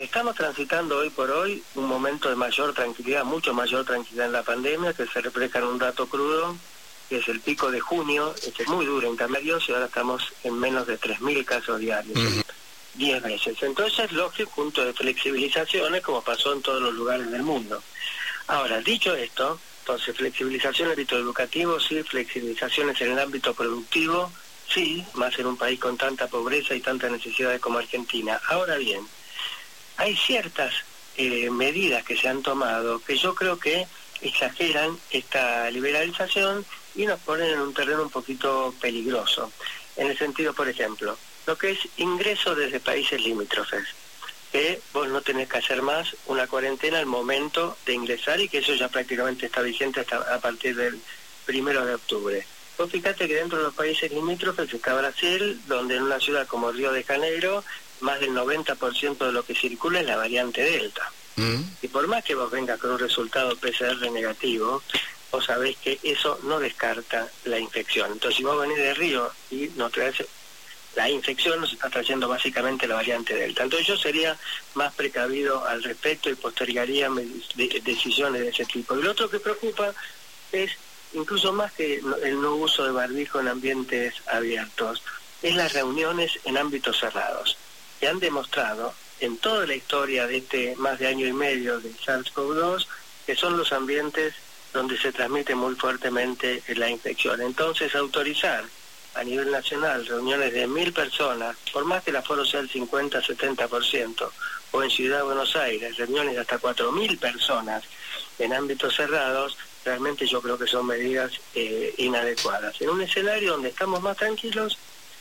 Estamos transitando hoy por hoy un momento de mayor tranquilidad, mucho mayor tranquilidad en la pandemia, que se refleja en un dato crudo, que es el pico de junio, este es muy duro en intermedios y ahora estamos en menos de 3.000 casos diarios, 10 veces. Entonces es lógico, punto de flexibilizaciones, como pasó en todos los lugares del mundo. Ahora, dicho esto, entonces flexibilización en el ámbito educativo, sí, flexibilizaciones en el ámbito productivo, sí, más en un país con tanta pobreza y tanta necesidades como Argentina. Ahora bien, hay ciertas eh, medidas que se han tomado que yo creo que exageran esta liberalización y nos ponen en un terreno un poquito peligroso. En el sentido, por ejemplo, lo que es ingreso desde países limítrofes, que vos no tenés que hacer más una cuarentena al momento de ingresar y que eso ya prácticamente está vigente hasta a partir del primero de octubre. Vos fíjate que dentro de los países limítrofes está Brasil, donde en una ciudad como Río de Janeiro más del 90% de lo que circula es la variante Delta. Mm. Y por más que vos vengas con un resultado PCR negativo, vos sabés que eso no descarta la infección. Entonces, si vos venís de Río y no traes la infección, nos está trayendo básicamente la variante Delta. Entonces, yo sería más precavido al respecto y postergaría decisiones de ese tipo. Y lo otro que preocupa es, incluso más que el no uso de barbijo en ambientes abiertos, es las reuniones en ámbitos cerrados que han demostrado en toda la historia de este más de año y medio de SARS-CoV-2 que son los ambientes donde se transmite muy fuertemente la infección. Entonces, autorizar a nivel nacional reuniones de mil personas, por más que el aforo sea el 50-70%, o en Ciudad de Buenos Aires, reuniones de hasta cuatro mil personas en ámbitos cerrados, realmente yo creo que son medidas eh, inadecuadas. En un escenario donde estamos más tranquilos,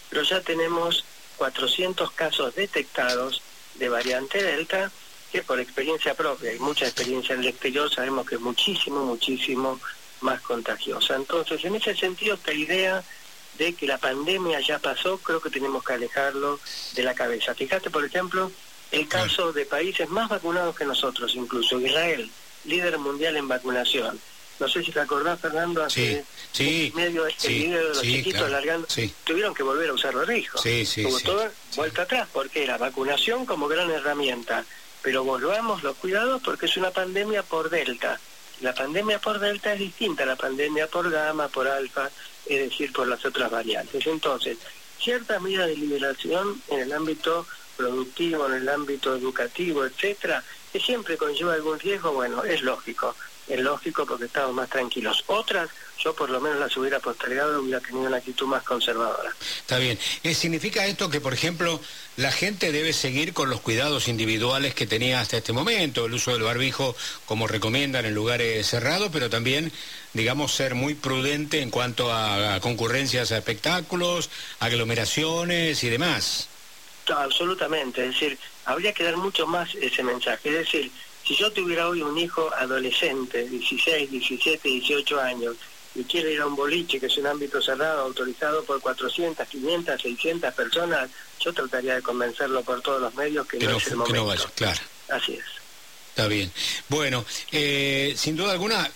pero ya tenemos 400 casos detectados de variante Delta, que por experiencia propia y mucha experiencia en el exterior sabemos que es muchísimo, muchísimo más contagiosa. Entonces, en ese sentido, esta idea de que la pandemia ya pasó, creo que tenemos que alejarlo de la cabeza. Fíjate, por ejemplo, el caso de países más vacunados que nosotros, incluso Israel, líder mundial en vacunación. No sé si te acordás, Fernando, hace sí, medio este video de los chiquitos alargando, tuvieron que volver a usar barbijo. Sí, sí, Como todo vuelta atrás, porque la vacunación como gran herramienta. Pero volvamos los cuidados porque es una pandemia por delta. La pandemia por delta es distinta a la pandemia por gamma, por alfa, es decir, por las otras variantes. Entonces, cierta medida de liberación en el ámbito productivo, en el ámbito educativo, etcétera, que siempre conlleva algún riesgo, bueno, es lógico es lógico porque estamos más tranquilos. Otras, yo por lo menos las hubiera postergado, hubiera tenido una actitud más conservadora. Está bien. Eh, ¿Significa esto que, por ejemplo, la gente debe seguir con los cuidados individuales que tenía hasta este momento, el uso del barbijo como recomiendan en lugares cerrados, pero también, digamos, ser muy prudente en cuanto a, concurrencias a espectáculos, aglomeraciones y demás? Absolutamente, es decir, habría que dar mucho más ese mensaje, es decir, si yo tuviera hoy un hijo adolescente, 16, 17, 18 años, y quiere ir a un boliche, que es un ámbito cerrado, autorizado por 400, 500, 600 personas, yo trataría de convencerlo por todos los medios que, no, es el momento. Que no vaya, claro. Así es. Está bien. Bueno, eh, sin duda alguna,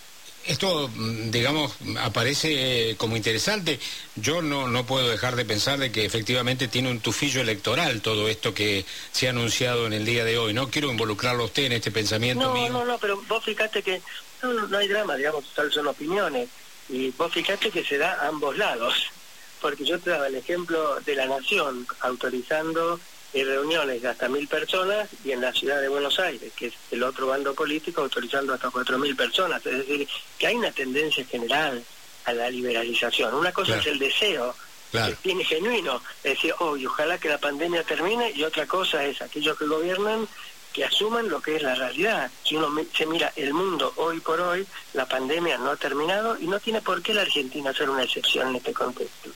esto, mm, digamos, aparece como interesante. Yo no, no puedo dejar de pensar de que efectivamente tiene un tufillo electoral todo esto que se ha anunciado en el día de hoy. No quiero involucrarlo a usted en este pensamiento no, mío. No, no, pero vos fíjate que no, no, hay drama, digamos, tal son opiniones. Y vos fíjate que se da a ambos lados. Porque yo te daba el ejemplo de la Nación autorizando y reuniones de hasta mil personas y en la ciudad de Buenos Aires, que es el otro bando político, autorizando hasta cuatro mil personas. Es decir, que hay una tendencia general a la liberalización. Una cosa es el deseo que tiene genuino, es decir, oh, ojalá que la pandemia termine, y otra cosa es aquellos que gobiernan que asuman lo que es la realidad. Si uno se mira el mundo hoy por hoy, la pandemia no ha terminado y no tiene por qué la Argentina ser una excepción en este contexto.